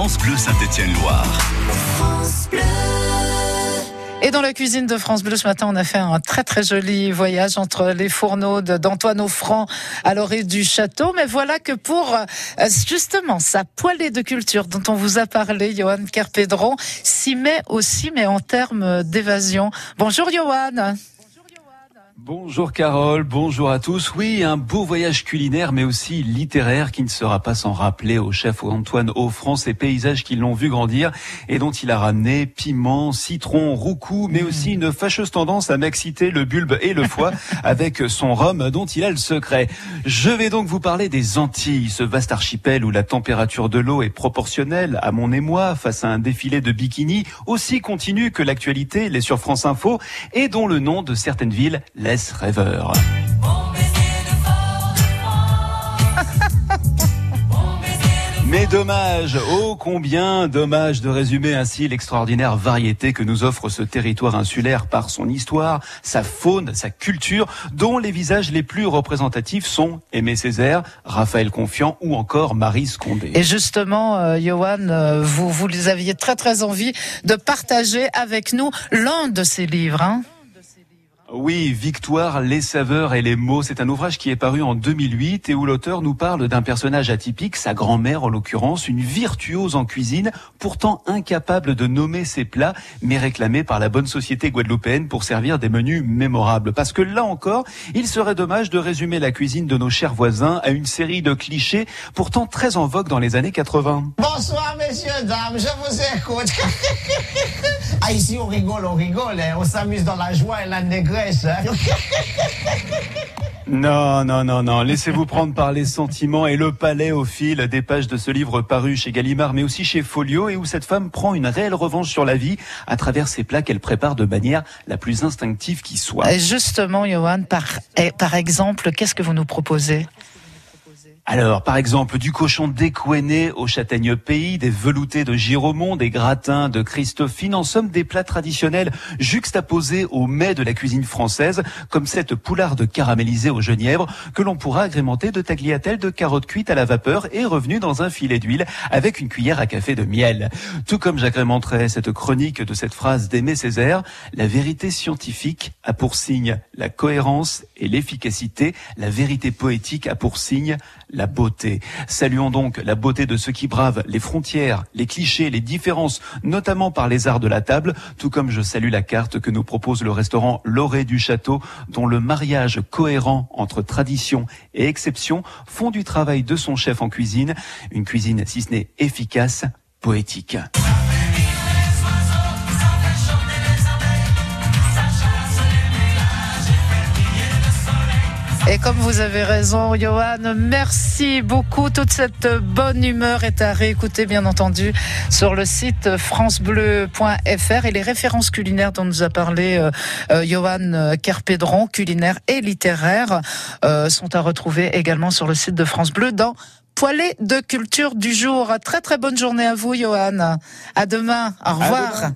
France Bleu Saint-Étienne-Loire. Et dans la cuisine de France Bleu ce matin, on a fait un très très joli voyage entre les fourneaux d'Antoine Offrand à l'orée du château. Mais voilà que pour euh, justement sa poêlée de culture dont on vous a parlé, Johan Kerpédron, s'y met aussi, mais en termes d'évasion. Bonjour Johan. Bonjour Carole, bonjour à tous. Oui, un beau voyage culinaire mais aussi littéraire qui ne sera pas sans rappeler au chef Antoine Offrand ces paysages qui l'ont vu grandir et dont il a ramené piment, citron, roucou mais aussi une fâcheuse tendance à m'exciter le bulbe et le foie avec son rhum dont il a le secret. Je vais donc vous parler des Antilles, ce vaste archipel où la température de l'eau est proportionnelle à mon émoi face à un défilé de bikini aussi continu que l'actualité, les sur France Info et dont le nom de certaines villes laisse rêveur. Mais dommage, oh combien dommage de résumer ainsi l'extraordinaire variété que nous offre ce territoire insulaire par son histoire, sa faune, sa culture, dont les visages les plus représentatifs sont Aimé Césaire, Raphaël Confiant ou encore Marie Scondé. Et justement, euh, Johan, euh, vous, vous aviez très très envie de partager avec nous l'un de ces livres. Hein oui, Victoire, les saveurs et les mots, c'est un ouvrage qui est paru en 2008 et où l'auteur nous parle d'un personnage atypique, sa grand-mère en l'occurrence, une virtuose en cuisine, pourtant incapable de nommer ses plats, mais réclamée par la bonne société guadeloupéenne pour servir des menus mémorables. Parce que là encore, il serait dommage de résumer la cuisine de nos chers voisins à une série de clichés, pourtant très en vogue dans les années 80. Bonsoir messieurs, dames, je vous écoute. ah ici on rigole, on rigole, hein. on s'amuse dans la joie et la négresse. Non, non, non, non. Laissez-vous prendre par les sentiments et le palais au fil des pages de ce livre paru chez Gallimard, mais aussi chez Folio, et où cette femme prend une réelle revanche sur la vie à travers ces plats qu'elle prépare de manière la plus instinctive qui soit. Justement, Johan, par, eh, par exemple, qu'est-ce que vous nous proposez? Alors, par exemple, du cochon découenné au châtaigne pays, des veloutés de Giromont, des gratins de Christophine, en somme des plats traditionnels juxtaposés au mets de la cuisine française, comme cette poularde caramélisée au genièvre, que l'on pourra agrémenter de tagliatelles de carottes cuites à la vapeur et revenues dans un filet d'huile avec une cuillère à café de miel. Tout comme j'agrémenterai cette chronique de cette phrase d'Aimé Césaire, la vérité scientifique a pour signe la cohérence et l'efficacité, la vérité poétique a pour signe beauté. Saluons donc la beauté de ceux qui bravent les frontières, les clichés, les différences, notamment par les arts de la table, tout comme je salue la carte que nous propose le restaurant L'Orée du Château, dont le mariage cohérent entre tradition et exception font du travail de son chef en cuisine, une cuisine si ce n'est efficace, poétique. Et comme vous avez raison, Johan, merci beaucoup. Toute cette bonne humeur est à réécouter, bien entendu, sur le site francebleu.fr et les références culinaires dont nous a parlé euh, euh, Johan Kerpédron, culinaire et littéraire, euh, sont à retrouver également sur le site de France Bleu dans Poêlée de culture du jour. Très très bonne journée à vous, Johan. À demain. Au revoir.